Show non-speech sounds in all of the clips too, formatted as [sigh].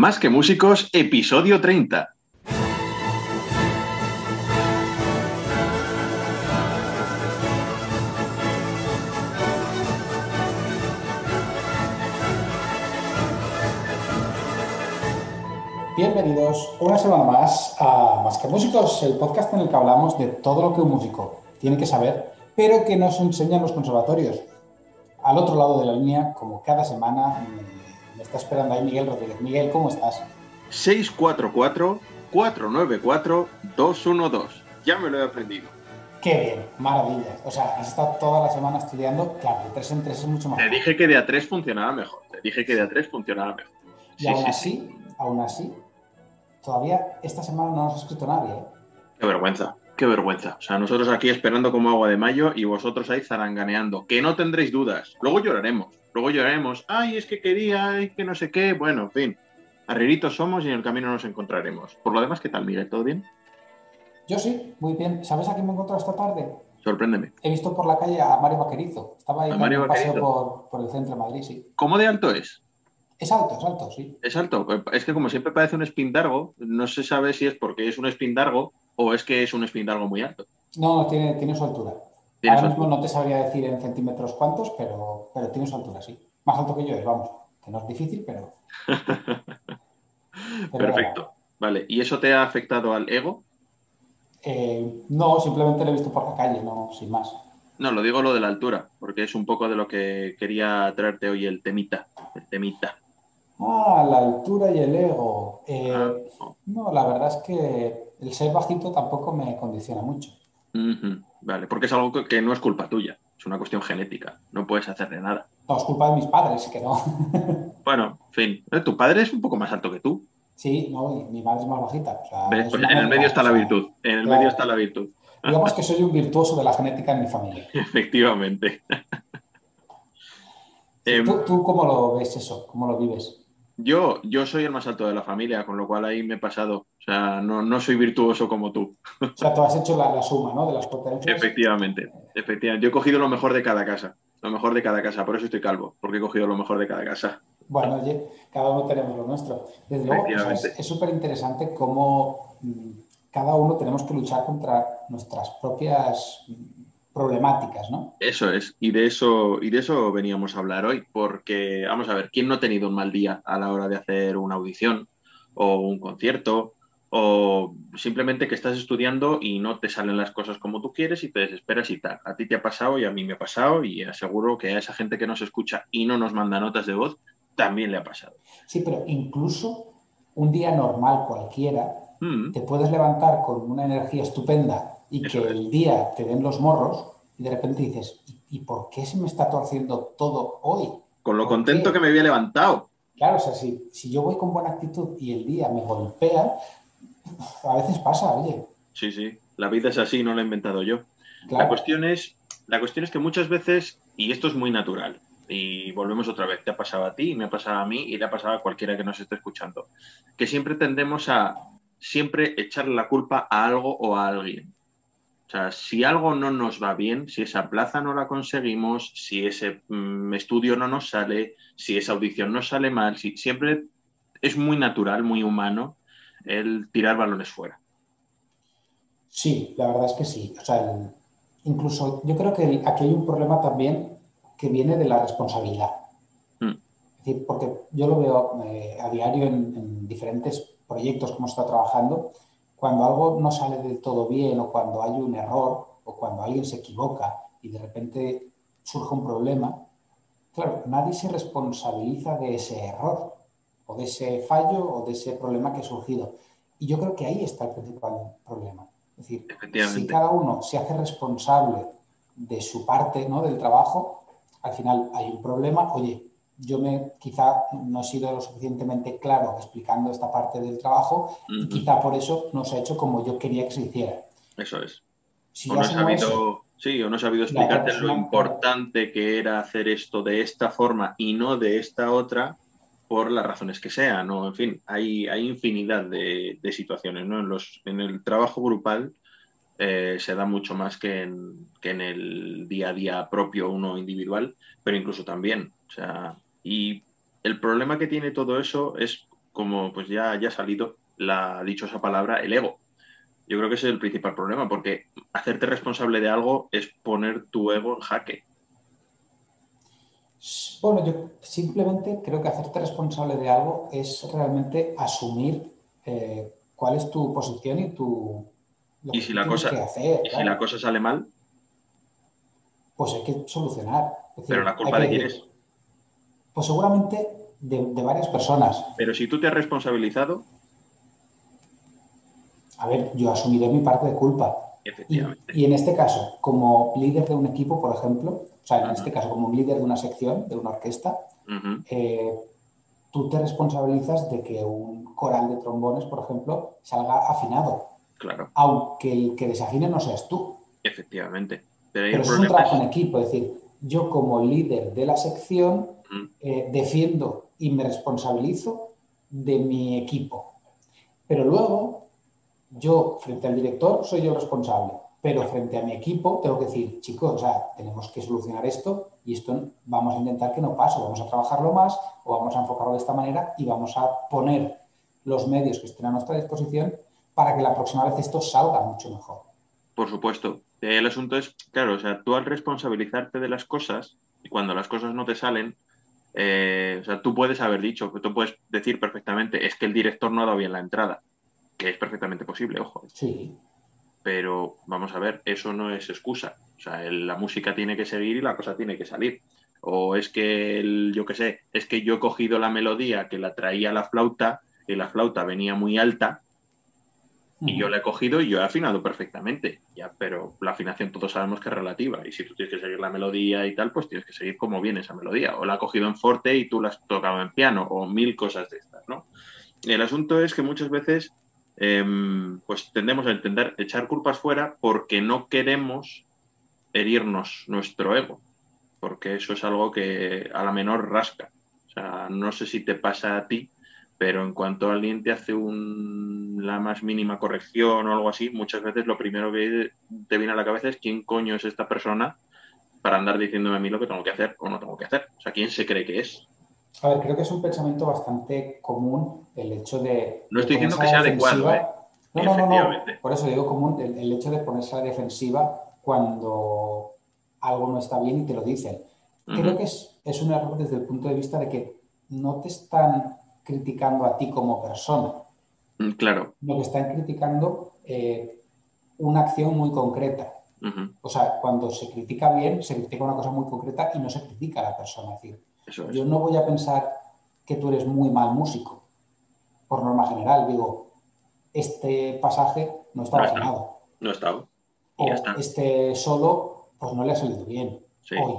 Más que músicos, episodio 30. Bienvenidos una semana más a Más que Músicos, el podcast en el que hablamos de todo lo que un músico tiene que saber, pero que nos enseñan los conservatorios. Al otro lado de la línea, como cada semana, está esperando ahí Miguel Rodríguez. Miguel, ¿cómo estás? 644-494-212. Ya me lo he aprendido. Qué bien, maravilla. O sea, has estado toda la semana estudiando. Claro, de 3 en 3 es mucho más. Te dije que de A3 funcionaba mejor. Te dije que de A3 funcionaba mejor. Y aún así, aún así, todavía esta semana no nos ha escrito nadie. ¿eh? Qué vergüenza, qué vergüenza. O sea, nosotros aquí esperando como agua de mayo y vosotros ahí zaranganeando. Que no tendréis dudas. Luego lloraremos. Luego lloraremos. Ay, es que quería, ay, que no sé qué. Bueno, en fin. Arrieritos somos y en el camino nos encontraremos. Por lo demás, ¿qué tal, Miguel? ¿Todo bien? Yo sí, muy bien. ¿Sabes a quién me he encontrado esta tarde? Sorpréndeme. He visto por la calle a Mario Vaquerizo. Estaba ahí ¿A en Mario un paseo por, por el centro de Madrid, sí. ¿Cómo de alto es? Es alto, es alto, sí. Es alto. Es que como siempre parece un espindargo, no se sabe si es porque es un espindargo o es que es un espindargo muy alto. No, tiene, tiene su altura. Tiene Ahora su mismo altura. no te sabría decir en centímetros cuántos, pero, pero tiene su altura, sí. Más alto que yo es, vamos. Que no es difícil, pero. [laughs] pero Perfecto. Vale. ¿Y eso te ha afectado al ego? Eh, no, simplemente lo he visto por la calle, no, sin más. No, lo digo lo de la altura, porque es un poco de lo que quería traerte hoy el temita. El temita. Ah, la altura y el ego. Eh, Ah, no. no, la verdad es que el ser bajito tampoco me condiciona mucho. Vale, porque es algo que, no es culpa tuya, es una cuestión genética, no puedes hacerle nada. No, es culpa de mis padres, que no. [laughs] Bueno, en fin, ¿eh? tu padre es un poco más alto que tú. Sí, no, mi madre es más bajita. o sea, ¿ves? es una en el medio está la virtud, en el claro. medio está la virtud, Digamos que soy un virtuoso de la genética en mi familia. [laughs] efectivamente. Em, ¿Tú, tú cómo lo ves eso? ¿Cómo lo vives? Yo, yo soy el más alto de la familia, con lo cual ahí me he pasado. O sea, no, no soy virtuoso como tú. O sea, tú has hecho la, la suma, ¿no? De las potencias. Efectivamente, efectivamente. Yo he cogido lo mejor de cada casa, lo mejor de cada casa, por eso estoy calvo, porque he cogido lo mejor de cada casa. Bueno, oye, cada uno tenemos lo nuestro. Desde luego, o sea, es súper interesante cómo mm, cada uno tenemos que luchar contra nuestras propias problemáticas, ¿no? Eso es, y de eso, y de eso veníamos a hablar hoy, porque vamos a ver, ¿quién no ha tenido un mal día a la hora de hacer una audición o un concierto? O simplemente que estás estudiando y no te salen las cosas como tú quieres y te desesperas y tal. A ti te ha pasado y a mí me ha pasado y aseguro que a esa gente que nos escucha y no nos manda notas de voz también le ha pasado. Sí, pero incluso un día normal cualquiera, Mm, te puedes levantar con una energía estupenda y Eso que es. el día te den los morros y de repente dices, ¿y, y por qué se me está torciendo todo hoy? Con lo ¿Por contento qué? que me había levantado. Claro, o sea, si, si yo voy con buena actitud y el día me golpea, a veces pasa, oye. Sí, sí, la vida es así, no la he inventado yo. La cuestión es, la cuestión es que muchas veces, y esto es muy natural, y volvemos otra vez, te ha pasado a ti, me ha pasado a mí y le ha pasado a cualquiera que nos esté escuchando, que siempre tendemos a siempre echarle la culpa a algo o a alguien. O sea, si algo no nos va bien, si esa plaza no la conseguimos, si ese mm, estudio no nos sale, si esa audición nos sale mal, si, siempre es muy natural, muy humano el tirar balones fuera. sí, la verdad es que sí. O sea, el- incluso yo creo que el- aquí hay un problema también que viene de la responsabilidad. Mm. Es decir, porque yo lo veo eh, a diario en, en diferentes proyectos como está trabajando, cuando algo no sale del todo bien o cuando hay un error o cuando alguien se equivoca y de repente surge un problema, claro, nadie se responsabiliza de ese error o de ese fallo o de ese problema que ha surgido. Y yo creo que ahí está el principal problema. Es decir, si cada uno se hace responsable de su parte ¿no? del trabajo, al final hay un problema. Oye, yo me quizá no he sido lo suficientemente claro explicando esta parte del trabajo y quizá por eso no se ha hecho como yo quería que se hiciera. Eso es. Si o no eso, sabido, sí, o no he sabido explicarte lo importante que era hacer esto de esta forma y no de esta otra por las razones que sean, ¿no? En fin, hay, hay infinidad de, de situaciones, ¿no? En, los, en el trabajo grupal eh, se da mucho más que en, que en el día a día propio uno individual, pero incluso también, o sea, y el problema que tiene todo eso es como pues ya, ya ha salido la dichosa palabra, el ego. Yo creo que ese es el principal problema, porque hacerte responsable de algo es poner tu ego en jaque. Bueno, yo simplemente creo que hacerte responsable de algo es realmente asumir eh, cuál es tu posición y tu... ¿Y si, la cosa, ¿y si la cosa sale mal? Pues hay que solucionar. ¿Pero la culpa de quién es? Pues seguramente de, varias personas. Pero si tú te has responsabilizado... A ver, yo asumiré mi parte de culpa. Efectivamente. Y, en este caso, como líder de un equipo, por ejemplo, o sea, en este caso, como líder de una sección, de una orquesta, eh, tú te responsabilizas de que un coral de trombones, por ejemplo, salga afinado. Claro. Aunque el que desafine no seas tú. Efectivamente. Pero, es un trabajo en equipo, es decir, yo como líder de la sección eh, defiendo y me responsabilizo de mi equipo. Pero luego, yo frente al director soy yo responsable, pero frente a mi equipo tengo que decir, chicos, o sea, tenemos que solucionar esto y esto vamos a intentar que no pase, vamos a trabajarlo más o vamos a enfocarlo de esta manera y vamos a poner los medios que estén a nuestra disposición para que la próxima vez esto salga mucho mejor. Por supuesto. El asunto es, claro, o sea, tú al responsabilizarte de las cosas, y cuando las cosas no te salen, eh, o sea, tú puedes haber dicho, tú puedes decir perfectamente, es que el director no ha dado bien la entrada, que es perfectamente posible, ojo. Sí. Pero vamos a ver, eso no es excusa. O sea, la música tiene que seguir y la cosa tiene que salir. O es que, yo qué sé, es que yo he cogido la melodía que la traía la flauta y la flauta venía muy alta y yo la he cogido y yo he afinado perfectamente, ya, pero la afinación todos sabemos que es relativa y si tú tienes que seguir la melodía y tal, pues tienes que seguir como viene esa melodía. O la ha cogido en forte y tú la has tocado en piano o mil cosas de estas, ¿no? El asunto es que muchas veces em, pues tendemos a intentar echar culpas fuera porque no queremos herirnos nuestro ego, porque eso es algo que a la menor rasca. O sea, no sé si te pasa a ti, pero en cuanto alguien te hace la más mínima corrección o algo así, muchas veces lo primero que te viene a la cabeza es quién coño es esta persona para andar diciéndome a mí lo que tengo que hacer o no tengo que hacer. O sea, ¿quién se cree que es? A ver, creo que es un pensamiento bastante común el hecho de... No estoy diciendo que sea adecuado, ¿eh? No, no, no, Por eso digo común el, hecho de ponerse a la defensiva cuando algo no está bien y te lo dicen. Creo que es, es un error desde el punto de vista de que no te están criticando a ti como persona. Mm, claro. Lo que están criticando eh, una acción muy concreta. O sea, cuando se critica bien, se critica una cosa muy concreta y no se critica a la persona. Es decir, yo no voy a pensar que tú eres muy mal músico. Por norma general, digo, este pasaje no está no No está. O este solo, pues no le ha salido bien. Hoy.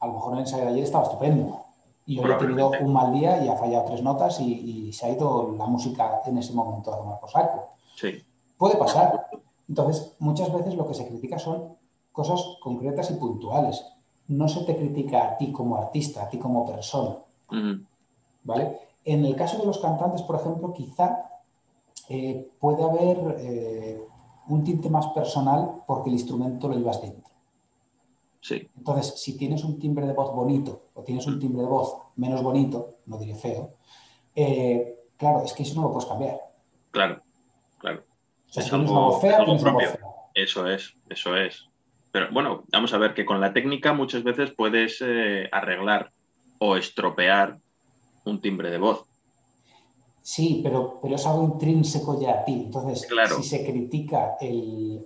A lo mejor el ensayo de ayer estaba estupendo y hoy he tenido un mal día y ha fallado tres notas y, se ha ido la música en ese momento a tomar por saco. Sí. Puede pasar. Entonces, muchas veces lo que se critica son cosas concretas y puntuales. No se te critica a ti como artista, a ti como persona. ¿Vale? En el caso de los cantantes, por ejemplo, quizá eh, puede haber eh, un tinte más personal porque el instrumento lo llevas dentro. Entonces, si tienes un timbre de voz bonito o tienes un timbre de voz menos bonito, no diré feo, eh, claro, es que eso no lo puedes cambiar. Claro, claro. es algo, propio. Eso es, eso es. Pero bueno, vamos a ver que con la técnica muchas veces puedes eh, arreglar o estropear un timbre de voz. Sí, pero, pero es algo intrínseco ya a ti. Entonces, si se critica el,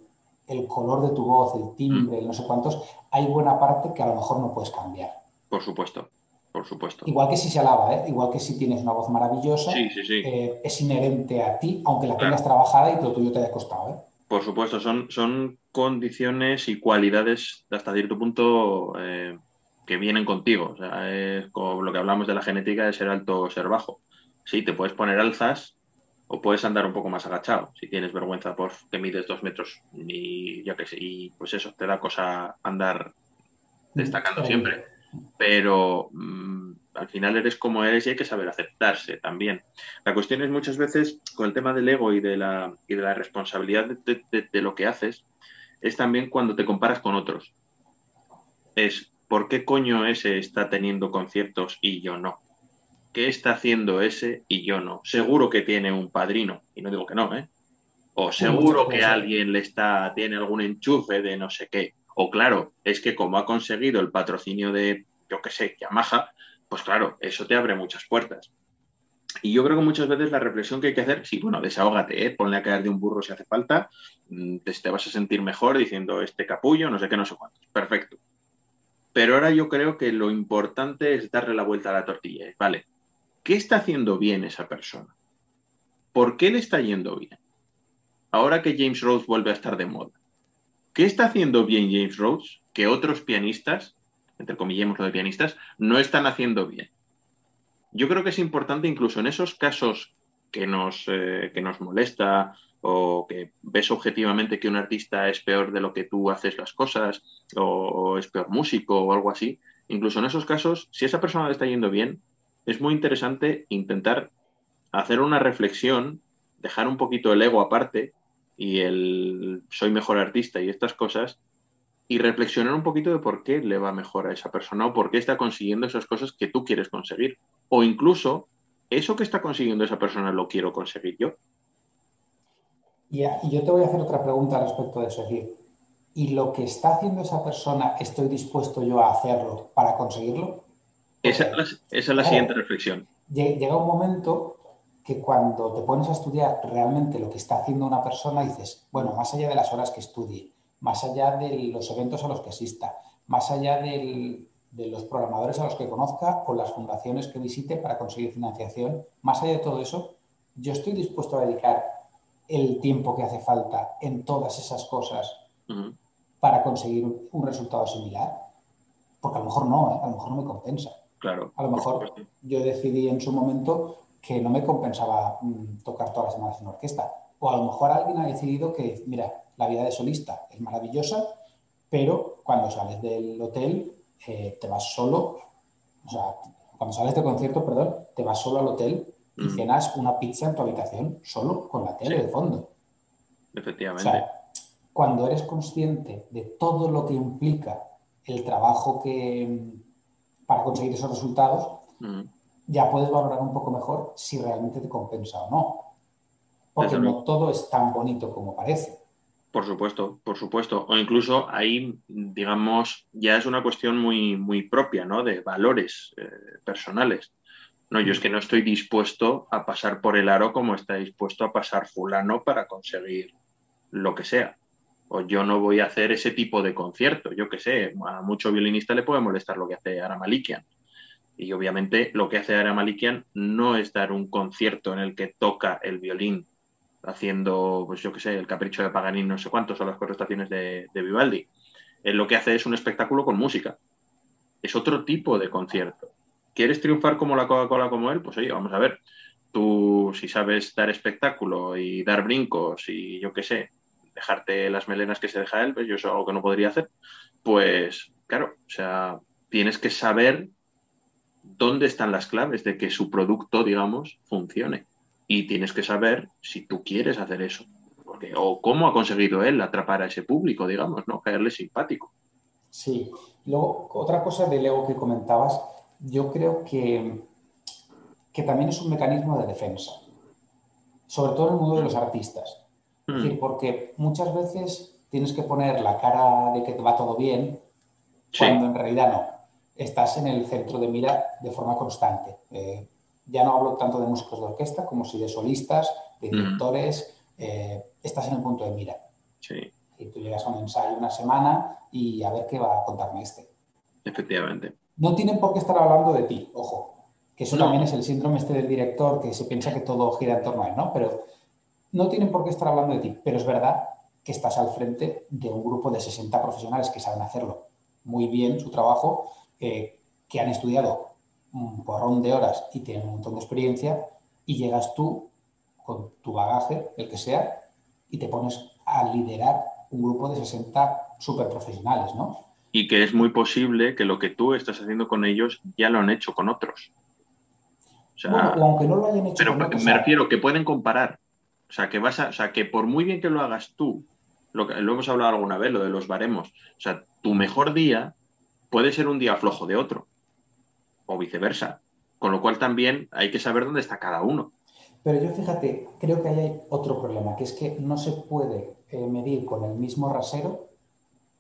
el color de tu voz, el timbre, mm. no sé cuántos, hay buena parte que a lo mejor no puedes cambiar. Por supuesto, por supuesto. Igual que si se alaba, ¿eh? igual que si tienes una voz maravillosa, eh, es inherente a ti, aunque la tengas trabajada y lo tuyo te haya costado. ¿eh? Por supuesto, son, son condiciones y cualidades hasta cierto punto eh, que vienen contigo. O sea, es como lo que hablamos de la genética de ser alto o ser bajo. Sí, te puedes poner alzas, o puedes andar un poco más agachado si tienes vergüenza por que mides dos metros y ya que sé, y pues eso, te da cosa andar destacando siempre. Pero mm, al final eres como eres y hay que saber aceptarse también. La cuestión es muchas veces con el tema del ego y de la, y de la responsabilidad de, de lo que haces, es también cuando te comparas con otros. Es, ¿por qué coño ese está teniendo conciertos y yo no? ¿Qué está haciendo ese y yo no? Seguro que tiene un padrino, y no digo que no, ¿eh? O seguro que alguien le está, tiene algún enchufe de no sé qué. O claro, es que como ha conseguido el patrocinio de, yo qué sé, Yamaha, pues claro, eso te abre muchas puertas. Y yo creo que muchas veces la reflexión que hay que hacer, sí, bueno, desahógate, ¿eh? ponle a caer de un burro si hace falta, mm, te, te vas a sentir mejor diciendo este capullo, no sé qué, no sé cuántos. Perfecto. Pero ahora yo creo que lo importante es darle la vuelta a la tortilla. Vale, ¿qué está haciendo bien esa persona? ¿Por qué le está yendo bien? Ahora que James Rhodes vuelve a estar de moda. ¿Qué está haciendo bien James Rhodes que otros pianistas, entre comillas lo de pianistas, no están haciendo bien? Yo creo que es importante incluso en esos casos que nos, eh, que nos molesta o que ves objetivamente que un artista es peor de lo que tú haces las cosas o, es peor músico o algo así, incluso en esos casos, si esa persona le está yendo bien, es muy interesante intentar hacer una reflexión, dejar un poquito el ego aparte y el soy mejor artista y estas cosas y reflexionar un poquito de por qué le va mejor a esa persona o por qué está consiguiendo esas cosas que tú quieres conseguir. O incluso, eso que está consiguiendo esa persona lo quiero conseguir yo. Y, yo te voy a hacer otra pregunta respecto de eso. ¿y lo que está haciendo esa persona, estoy dispuesto yo a hacerlo para conseguirlo? Esa, es la siguiente reflexión. Llega un momento que cuando te pones a estudiar realmente lo que está haciendo una persona, dices, bueno, más allá de las horas que estudie, más allá de los eventos a los que asista, más allá de los programadores a los que conozca o las fundaciones que visite para conseguir financiación, más allá de todo eso, yo estoy dispuesto a dedicar el tiempo que hace falta en todas esas cosas para conseguir un resultado similar? Porque a lo mejor no, ¿eh? a lo mejor no me compensa. Claro. A lo mejor yo decidí en su momento que no me compensaba mm, tocar todas las semanas en orquesta. O a lo mejor alguien ha decidido que, mira, la vida de solista es maravillosa, pero cuando sales del hotel eh, te vas solo, o sea, cuando sales del concierto, perdón, te vas solo al hotel y mm. cenas una pizza en tu habitación solo con la tele de fondo. Efectivamente. O sea, cuando eres consciente de todo lo que implica el trabajo que para conseguir esos resultados, mm. ya puedes valorar un poco mejor si realmente te compensa o no. Porque no todo es tan bonito como parece. Por supuesto, por supuesto. O incluso ahí, digamos, ya es una cuestión muy, muy propia, ¿no? De valores eh, personales. No, yo es que no estoy dispuesto a pasar por el aro como está dispuesto a pasar fulano para conseguir lo que sea. O yo no voy a hacer ese tipo de concierto. Yo qué sé, a mucho violinista le puede molestar lo que hace Ara Malikian. Y obviamente lo que hace Ara Malikian no es dar un concierto en el que toca el violín haciendo, pues yo qué sé, el capricho de Paganini, no sé cuántos, o las cuatro estaciones de, de Vivaldi. Él lo que hace es un espectáculo con música. Es otro tipo de concierto ¿Quieres triunfar como la Coca-Cola como él? Pues oye, vamos a ver. Tú, si sabes dar espectáculo y dar brincos y yo qué sé, dejarte las melenas que se deja él, pues yo eso es algo que no podría hacer. Pues claro, o sea, tienes que saber dónde están las claves de que su producto, digamos, funcione. Y tienes que saber si tú quieres hacer eso. Porque, o cómo ha conseguido él atrapar a ese público, digamos, ¿no? Caerle simpático. Sí. Luego, otra cosa del ego que comentabas, yo creo que, que también es un mecanismo de defensa, sobre todo en el mundo de los artistas. Es decir, mm. porque muchas veces tienes que poner la cara de que te va todo bien, cuando en realidad no. Estás en el centro de mira de forma constante. Eh, ya no hablo tanto de músicos de orquesta como si de solistas, de mm. directores. Eh, estás en el punto de mira. Sí. Y tú llegas a un ensayo una semana y a ver qué va a contarme este. Efectivamente. No tienen por qué estar hablando de ti, ojo, que eso también es el síndrome este del director, que se piensa que todo gira en torno a él, ¿no? Pero no tienen por qué estar hablando de ti, pero es verdad que estás al frente de un grupo de 60 profesionales que saben hacerlo muy bien su trabajo, eh, que han estudiado un porrón de horas y tienen un montón de experiencia, y llegas tú con tu bagaje, el que sea, y te pones a liderar un grupo de 60 super profesionales, ¿no? y que es muy posible que lo que tú estás haciendo con ellos ya lo han hecho con otros. O sea, aunque no lo hayan hecho pero me refiero que pueden comparar. O sea, que vas a, o sea, que por muy bien que lo hagas tú, lo, que, lo hemos hablado alguna vez, lo de los baremos. O sea, tu mejor día puede ser un día flojo de otro. O viceversa. Con lo cual también hay que saber dónde está cada uno. Pero yo fíjate, creo que hay otro problema, que es que no se puede eh, medir con el mismo rasero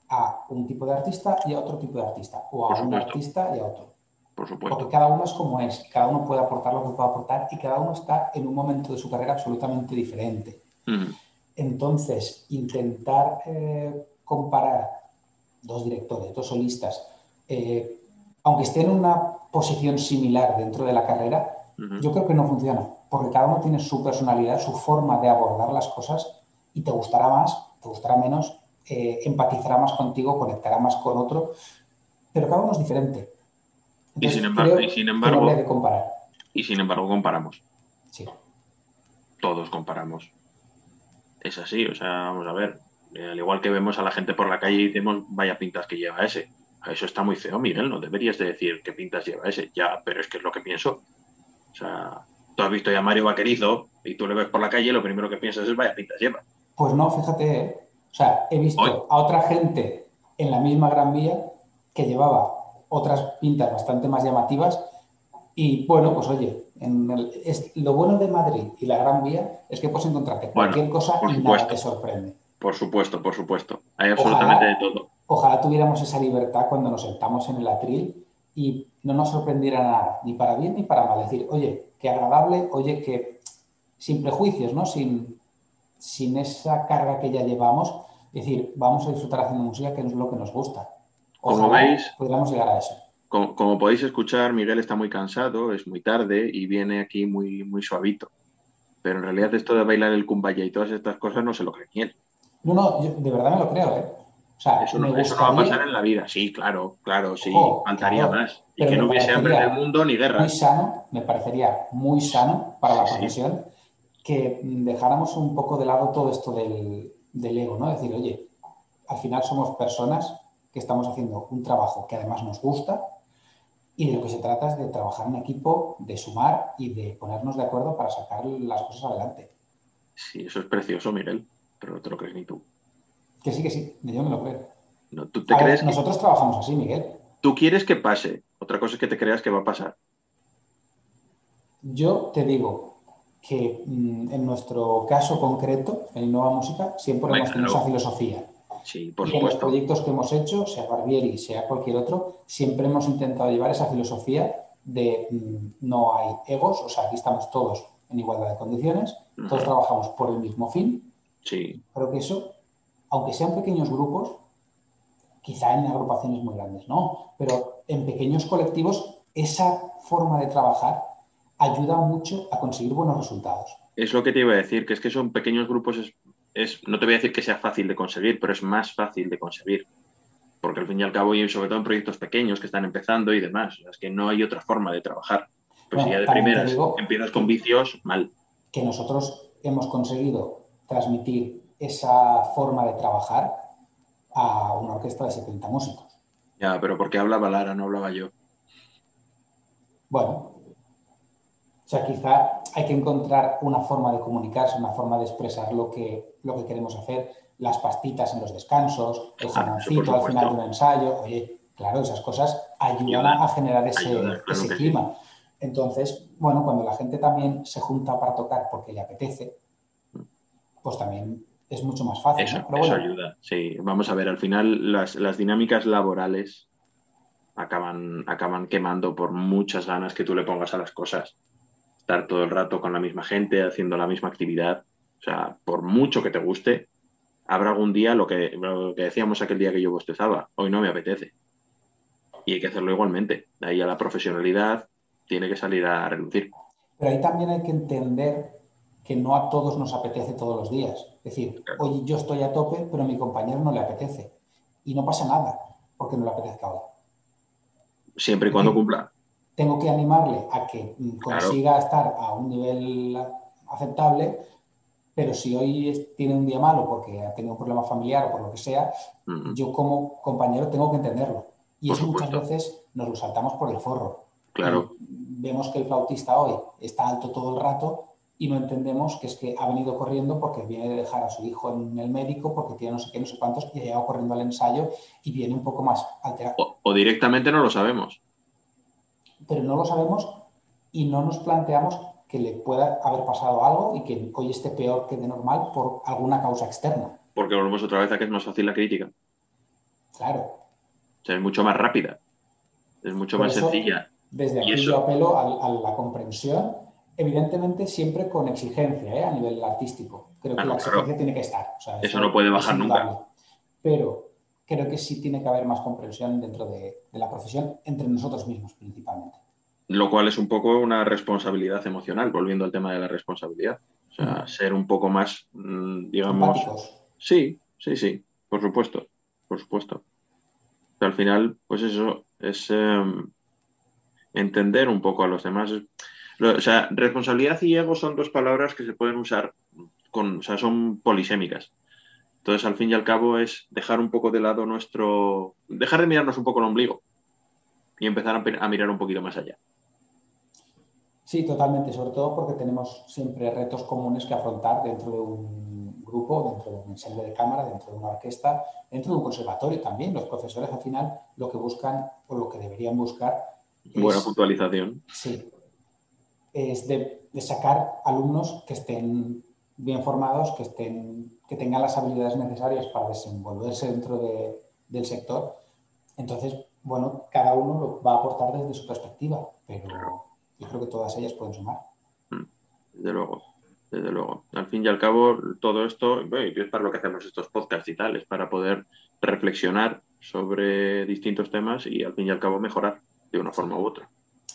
a un tipo de artista y a otro tipo de artista, o a un artista y a otro. Por supuesto. Porque cada uno es como es, cada uno puede aportar lo que puede aportar y cada uno está en un momento de su carrera absolutamente diferente. Entonces, intentar eh, comparar dos directores, dos solistas, eh, aunque estén en una posición similar dentro de la carrera, yo creo que no funciona, porque cada uno tiene su personalidad, su forma de abordar las cosas y te gustará más, te gustará menos, eh, empatizará más contigo, conectará más con otro, pero cada uno es diferente. Y sin embargo, y sin embargo, comparar. y sin embargo comparamos. Sí. Todos comparamos. Es así, o sea, vamos a ver. Eh, al igual que vemos a la gente por la calle y decimos, vaya pintas que lleva ese. Eso está muy feo, Miguel. No deberías de decir qué pintas lleva ese. Ya, pero es que es lo que pienso. O sea, tú has visto ya a Mario Vaquerizo y tú le ves por la calle y lo primero que piensas es vaya pintas lleva. Pues no, fíjate. O sea, he visto a otra gente en la misma Gran Vía que llevaba otras pintas bastante más llamativas y bueno, pues oye, lo bueno de Madrid y la Gran Vía es que puedes encontrarte cualquier cosa y nada te sorprende. Por supuesto, por supuesto. Hay absolutamente de todo. Ojalá tuviéramos esa libertad cuando nos sentamos en el atril y no nos sorprendiera nada, ni para bien ni para mal. Decir, oye, qué agradable, oye, que sin prejuicios, ¿no? Sin, sin esa carga que ya llevamos. Es decir, vamos a disfrutar haciendo música que es lo que nos gusta. Ojalá como veis, podríamos llegar a eso. Como, podéis escuchar, Miguel está muy cansado, es muy tarde y viene aquí muy, muy suavito. Pero en realidad esto de bailar el kumbaya y todas estas cosas no se lo cree ni él. No, no, de verdad me lo creo, ¿eh? O sea, eso, no, va a pasar en la vida, sí, claro, claro, sí, faltaría más. Y que no hubiese hambre en el mundo ni guerra. Muy sano, me parecería muy sano para la profesión que dejáramos un poco de lado todo esto del, del ego, ¿no? Decir, oye, al final somos personas que estamos haciendo un trabajo que además nos gusta y de lo que se trata es de trabajar en equipo, de sumar y de ponernos de acuerdo para sacar las cosas adelante. Sí, eso es precioso, Miguel pero no te lo crees ni tú. Que sí, que sí, yo me lo creo. No, ¿tú te crees nosotros trabajamos así, Miguel. Tú quieres que pase, otra cosa es que te creas que va a pasar. Yo te digo que mm, en nuestro caso concreto, en Nueva Música, siempre hemos tenido esa filosofía. Sí, por y en los proyectos que hemos hecho, sea Barbieri, sea cualquier otro, siempre hemos intentado llevar esa filosofía de mm, no hay egos, o sea, aquí estamos todos en igualdad de condiciones, todos trabajamos por el mismo fin Sí. Creo que eso, aunque sean pequeños grupos, quizá en agrupaciones muy grandes, ¿no? Pero en pequeños colectivos, esa forma de trabajar ayuda mucho a conseguir buenos resultados. Es lo que te iba a decir, que es que son pequeños grupos, es, no te voy a decir que sea fácil de conseguir, pero es más fácil de conseguir. Porque al fin y al cabo, y sobre todo en proyectos pequeños que están empezando y demás, es que no hay otra forma de trabajar. Pues si ya de primeras empiezas con vicios, mal. Que nosotros hemos conseguido transmitir esa forma de trabajar a una orquesta de 70 músicos. Ya, pero porque hablaba Lara, no hablaba yo. Bueno, o sea, quizá hay que encontrar una forma de comunicarse, una forma de expresar lo que, lo que queremos hacer, las pastitas en los descansos, el jamoncito al final de un ensayo. Oye, claro, esas cosas ayudan a generar ese, ese clima. Entonces, bueno, cuando la gente también se junta para tocar porque le apetece, pues también es mucho más fácil. Eso, ayuda, sí. Vamos a ver, al final las, dinámicas laborales acaban, acaban quemando por muchas ganas que tú le pongas a las cosas. Estar todo el rato con la misma gente, haciendo la misma actividad. O sea, por mucho que te guste, habrá algún día lo que, lo que decíamos aquel día que yo bostezaba. Hoy no me apetece. Y hay que hacerlo igualmente. De ahí a la profesionalidad tiene que salir a reducir. Pero ahí también hay que entender que no a todos nos apetece todos los días. Es decir, hoy yo estoy a tope, pero a mi compañero no le apetece. Y no pasa nada porque no le apetezca hoy. Siempre y cuando cumpla. Tengo que animarle a que consiga estar a un nivel aceptable, pero si hoy tiene un día malo porque ha tenido un problema familiar o por lo que sea, yo como compañero tengo que entenderlo. Y eso muchas veces nos lo saltamos por el forro. Claro. vemos que el flautista hoy está alto todo el rato y no entendemos que es que ha venido corriendo porque viene de dejar a su hijo en el médico, porque tiene no sé qué, no sé cuántos, y ha llegado corriendo al ensayo y viene un poco más alterado. O, directamente no lo sabemos. Pero no lo sabemos y no nos planteamos que le pueda haber pasado algo y que hoy esté peor que de normal por alguna causa externa. Porque volvemos otra vez a que es más fácil la crítica. Claro. O sea, es mucho más rápida, es mucho más sencilla. Desde aquí yo apelo a, la comprensión, evidentemente siempre con exigencia ¿eh? a nivel artístico. Creo que la exigencia tiene que estar. eso, no puede bajar nunca. Pero creo que sí tiene que haber más comprensión dentro de la profesión entre nosotros mismos principalmente lo cual es un poco una responsabilidad emocional, volviendo al tema de la responsabilidad. O sea, ser un poco más, mm, digamos... Sí, sí, sí, por supuesto, por supuesto. Pero al final, pues eso, es em, entender un poco a los demás. O sea, responsabilidad y ego son dos palabras que se pueden usar, con, o sea, son polisémicas. Entonces, al fin y al cabo, es dejar un poco de lado nuestro. dejar de mirarnos un poco el ombligo y empezar a mirar un poquito más allá. Sí, totalmente, sobre todo porque tenemos siempre retos comunes que afrontar dentro de un grupo, dentro de un ensemble de cámara, dentro de una orquesta, dentro de un conservatorio también. Los profesores al final lo que buscan o lo que deberían buscar. Buena puntualización. Sí, es de, sacar alumnos que estén bien formados, que, estén, que tengan las habilidades necesarias para desenvolverse dentro del sector. Entonces, bueno, cada uno lo va a aportar desde su perspectiva, pero yo creo que todas ellas pueden sumar. Mm, desde luego, desde luego. Al fin y al cabo, todo esto es para lo que hacemos estos podcasts y tal, es para poder reflexionar sobre distintos temas y al fin y al cabo mejorar de una forma u otra.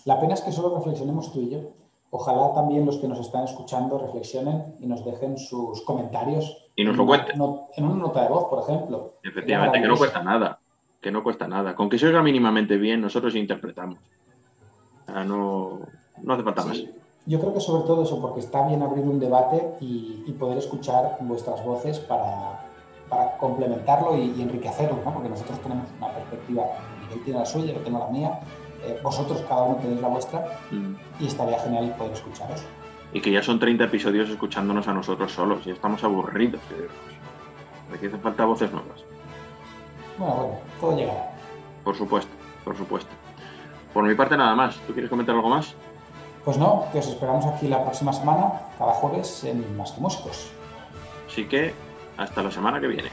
La pena es que solo reflexionemos tú y yo. Ojalá también los que nos están escuchando reflexionen y nos dejen sus comentarios. Y nos lo cuenten. en una nota de voz, por ejemplo. Efectivamente, que no cuesta nada. Que no cuesta nada. Con que se oiga mínimamente bien, nosotros interpretamos no, no hace falta más. Yo creo que sobre todo eso, porque está bien abrir un debate y, poder escuchar vuestras voces para, para complementarlo y, enriquecerlo, ¿no? porque nosotros tenemos una perspectiva, Miguel tiene la suya, yo tengo la mía, eh, vosotros cada uno tenéis la vuestra mm. y estaría genial poder escucharos. Y que ya son 30 episodios escuchándonos a nosotros solos y estamos aburridos de que hace falta voces nuevas. Bueno, bueno, todo llegará. Por supuesto, por supuesto. Por mi parte nada más. ¿Tú quieres comentar algo más? Pues no, que os esperamos aquí la próxima semana, cada jueves en Más que Músicos. Así que hasta la semana que viene.